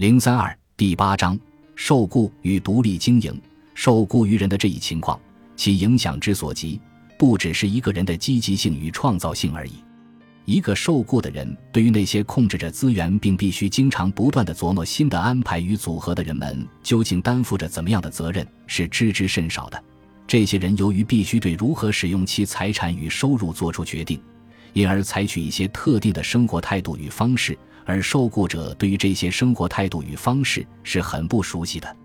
零三二第八章受雇与独立经营。受雇于人的这一情况，其影响之所及，不只是一个人的积极性与创造性而已。一个受雇的人，对于那些控制着资源并必须经常不断的琢磨新的安排与组合的人们，究竟担负着怎么样的责任，是知之甚少的。这些人由于必须对如何使用其财产与收入做出决定，因而采取一些特定的生活态度与方式。而受雇者对于这些生活态度与方式是很不熟悉的。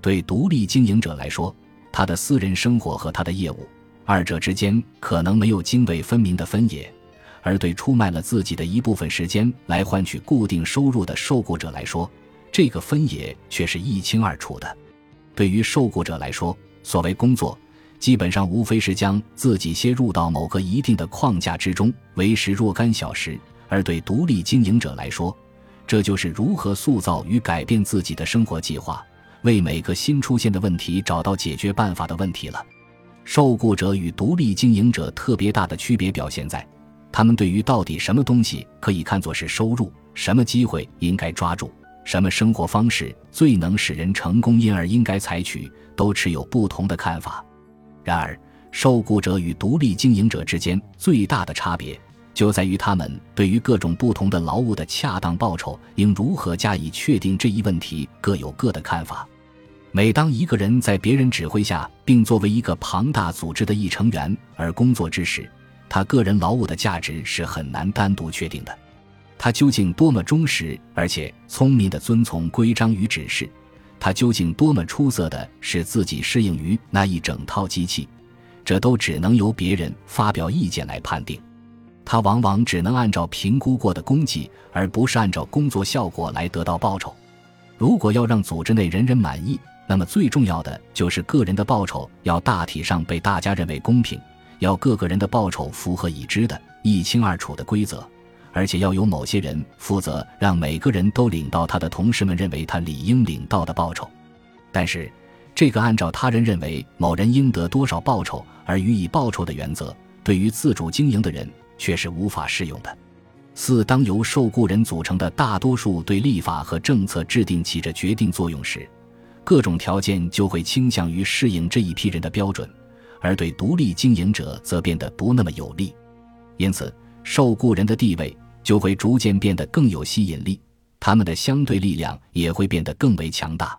对独立经营者来说，他的私人生活和他的业务二者之间可能没有泾渭分明的分野；而对出卖了自己的一部分时间来换取固定收入的受雇者来说，这个分野却是一清二楚的。对于受雇者来说，所谓工作，基本上无非是将自己切入到某个一定的框架之中，维持若干小时。而对独立经营者来说，这就是如何塑造与改变自己的生活计划，为每个新出现的问题找到解决办法的问题了。受雇者与独立经营者特别大的区别表现在，他们对于到底什么东西可以看作是收入，什么机会应该抓住，什么生活方式最能使人成功，因而应该采取，都持有不同的看法。然而，受雇者与独立经营者之间最大的差别。就在于他们对于各种不同的劳务的恰当报酬应如何加以确定这一问题各有各的看法。每当一个人在别人指挥下，并作为一个庞大组织的一成员而工作之时，他个人劳务的价值是很难单独确定的。他究竟多么忠实而且聪明的遵从规章与指示？他究竟多么出色地使自己适应于那一整套机器？这都只能由别人发表意见来判定。他往往只能按照评估过的功绩，而不是按照工作效果来得到报酬。如果要让组织内人人满意，那么最重要的就是个人的报酬要大体上被大家认为公平，要各个人的报酬符合已知的一清二楚的规则，而且要有某些人负责让每个人都领到他的同事们认为他理应领到的报酬。但是，这个按照他人认为某人应得多少报酬而予以报酬的原则，对于自主经营的人。却是无法适用的。四，当由受雇人组成的大多数对立法和政策制定起着决定作用时，各种条件就会倾向于适应这一批人的标准，而对独立经营者则变得不那么有利。因此，受雇人的地位就会逐渐变得更有吸引力，他们的相对力量也会变得更为强大。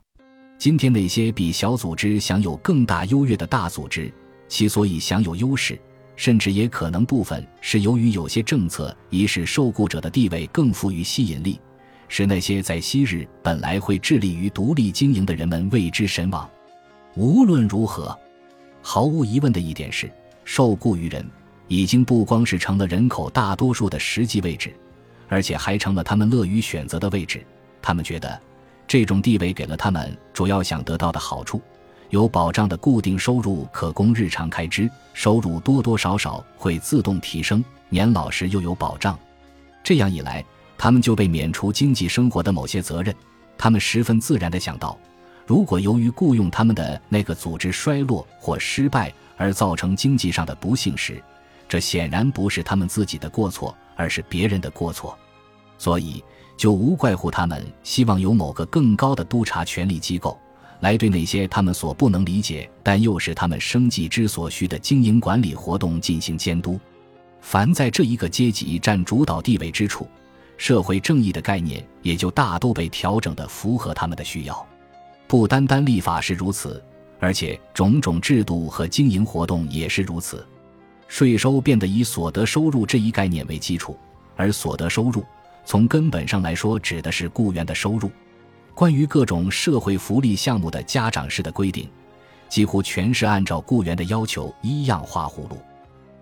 今天，那些比小组织享有更大优越的大组织，其所以享有优势。甚至也可能部分是由于有些政策已使受雇者的地位更富于吸引力，使那些在昔日本来会致力于独立经营的人们为之神往。无论如何，毫无疑问的一点是，受雇于人已经不光是成了人口大多数的实际位置，而且还成了他们乐于选择的位置。他们觉得，这种地位给了他们主要想得到的好处。有保障的固定收入可供日常开支，收入多多少少会自动提升，年老时又有保障。这样一来，他们就被免除经济生活的某些责任。他们十分自然地想到，如果由于雇佣他们的那个组织衰落或失败而造成经济上的不幸时，这显然不是他们自己的过错，而是别人的过错。所以，就无怪乎他们希望有某个更高的督察权力机构。来对那些他们所不能理解，但又是他们生计之所需的经营管理活动进行监督。凡在这一个阶级占主导地位之处，社会正义的概念也就大都被调整的符合他们的需要。不单单立法是如此，而且种种制度和经营活动也是如此。税收变得以所得收入这一概念为基础，而所得收入从根本上来说指的是雇员的收入。关于各种社会福利项目的家长式的规定，几乎全是按照雇员的要求一样画葫芦，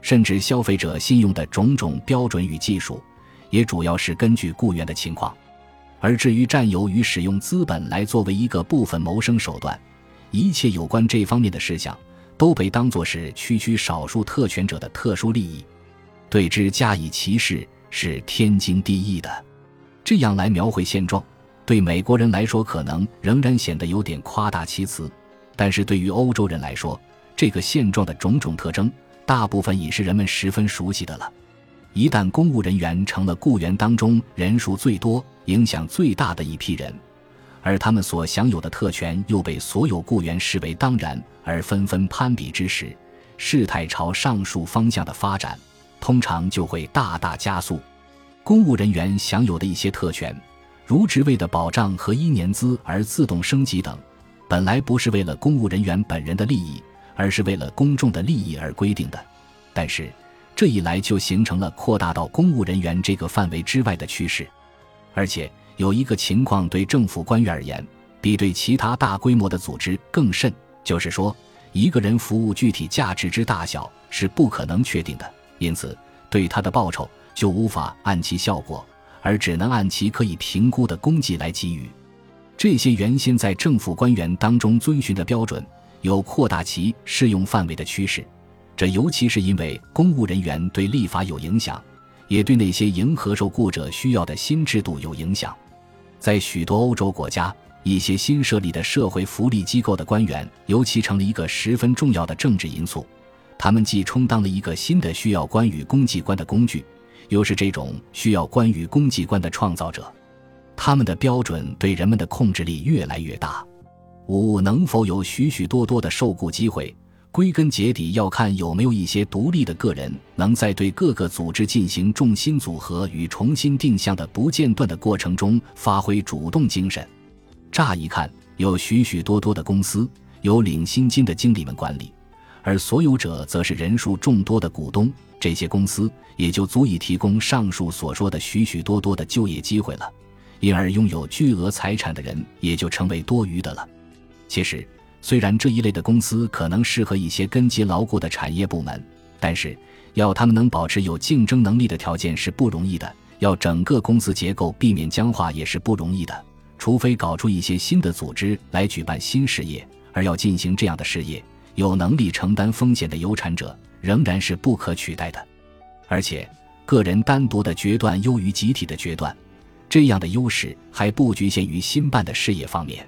甚至消费者信用的种种标准与技术，也主要是根据雇员的情况。而至于占有与使用资本来作为一个部分谋生手段，一切有关这方面的事项，都被当作是区区少数特权者的特殊利益，对之加以歧视是天经地义的。这样来描绘现状。对美国人来说，可能仍然显得有点夸大其词，但是对于欧洲人来说，这个现状的种种特征，大部分已是人们十分熟悉的了。一旦公务人员成了雇员当中人数最多、影响最大的一批人，而他们所享有的特权又被所有雇员视为当然，而纷纷攀比之时，事态朝上述方向的发展，通常就会大大加速。公务人员享有的一些特权，如职位的保障和一年资而自动升级等，本来不是为了公务人员本人的利益，而是为了公众的利益而规定的。但是，这一来就形成了扩大到公务人员这个范围之外的趋势。而且有一个情况对政府官员而言，比对其他大规模的组织更甚，就是说，一个人服务具体价值之大小是不可能确定的，因此对他的报酬。就无法按其效果，而只能按其可以评估的功绩来给予。这些原先在政府官员当中遵循的标准，有扩大其适用范围的趋势。这尤其是因为公务人员对立法有影响，也对那些迎合受雇者需要的新制度有影响。在许多欧洲国家，一些新设立的社会福利机构的官员，尤其成了一个十分重要的政治因素。他们既充当了一个新的需要官与公机关的工具。又是这种需要关于公绩观的创造者，他们的标准对人们的控制力越来越大。五能否有许许多多的受雇机会，归根结底要看有没有一些独立的个人能在对各个组织进行重新组合与重新定向的不间断的过程中发挥主动精神。乍一看，有许许多多的公司由领薪金的经理们管理，而所有者则是人数众多的股东。这些公司也就足以提供上述所说的许许多多的就业机会了，因而拥有巨额财产的人也就成为多余的了。其实，虽然这一类的公司可能适合一些根基牢固的产业部门，但是要他们能保持有竞争能力的条件是不容易的。要整个公司结构避免僵化也是不容易的，除非搞出一些新的组织来举办新事业。而要进行这样的事业，有能力承担风险的有产者。仍然是不可取代的，而且个人单独的决断优于集体的决断，这样的优势还不局限于新办的事业方面。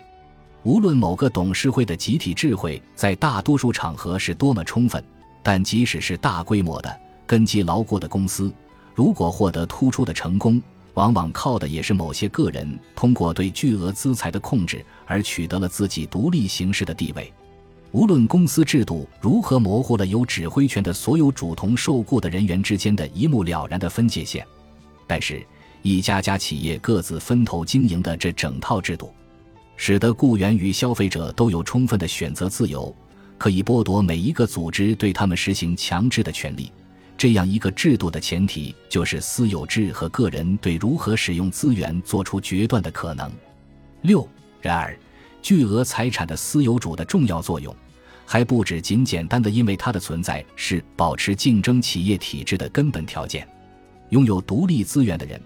无论某个董事会的集体智慧在大多数场合是多么充分，但即使是大规模的、根基牢固的公司，如果获得突出的成功，往往靠的也是某些个人通过对巨额资财的控制而取得了自己独立行事的地位。无论公司制度如何模糊了有指挥权的所有主同受雇的人员之间的一目了然的分界线，但是，一家家企业各自分头经营的这整套制度，使得雇员与消费者都有充分的选择自由，可以剥夺每一个组织对他们实行强制的权利。这样一个制度的前提，就是私有制和个人对如何使用资源做出决断的可能。六，然而。巨额财产的私有主的重要作用，还不止仅简单的因为它的存在是保持竞争企业体制的根本条件。拥有独立资源的人，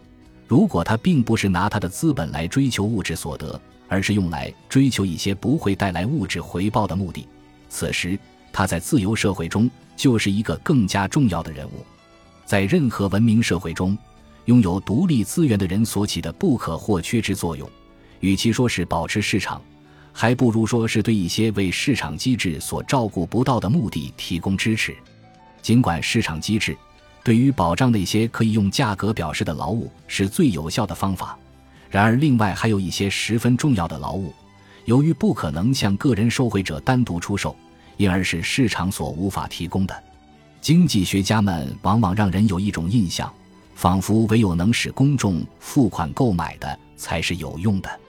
如果他并不是拿他的资本来追求物质所得，而是用来追求一些不会带来物质回报的目的，此时他在自由社会中就是一个更加重要的人物。在任何文明社会中，拥有独立资源的人所起的不可或缺之作用，与其说是保持市场。还不如说是对一些为市场机制所照顾不到的目的提供支持。尽管市场机制对于保障那些可以用价格表示的劳务是最有效的方法，然而另外还有一些十分重要的劳务，由于不可能向个人受贿者单独出售，因而是市场所无法提供的。经济学家们往往让人有一种印象，仿佛唯有能使公众付款购买的才是有用的。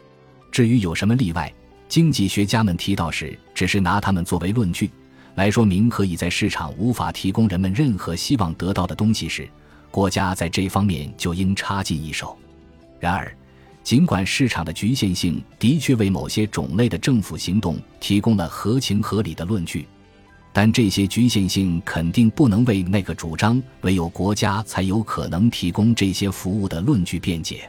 至于有什么例外？经济学家们提到时，只是拿他们作为论据，来说明可以在市场无法提供人们任何希望得到的东西时，国家在这方面就应插进一手。然而，尽管市场的局限性的确为某些种类的政府行动提供了合情合理的论据，但这些局限性肯定不能为那个主张唯有国家才有可能提供这些服务的论据辩解。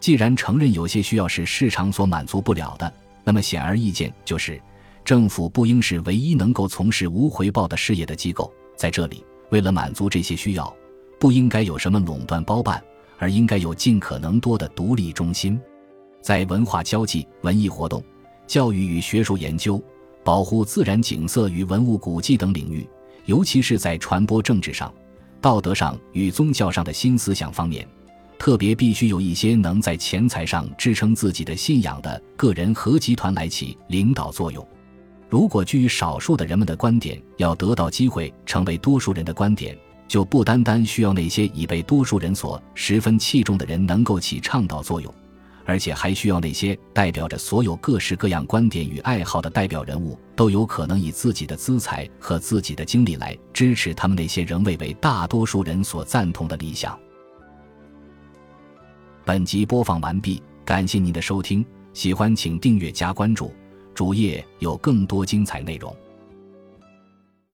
既然承认有些需要是市场所满足不了的，那么显而易见，就是政府不应是唯一能够从事无回报的事业的机构。在这里，为了满足这些需要，不应该有什么垄断包办，而应该有尽可能多的独立中心。在文化交际、文艺活动、教育与学术研究、保护自然景色与文物古迹等领域，尤其是在传播政治上、道德上与宗教上的新思想方面。特别必须有一些能在钱财上支撑自己的信仰的个人和集团来起领导作用。如果居于少数的人们的观点要得到机会成为多数人的观点，就不单单需要那些已被多数人所十分器重的人能够起倡导作用，而且还需要那些代表着所有各式各样观点与爱好的代表人物都有可能以自己的资财和自己的精力来支持他们那些仍未为大多数人所赞同的理想。本集播放完毕，感谢您的收听，喜欢请订阅加关注，主页有更多精彩内容。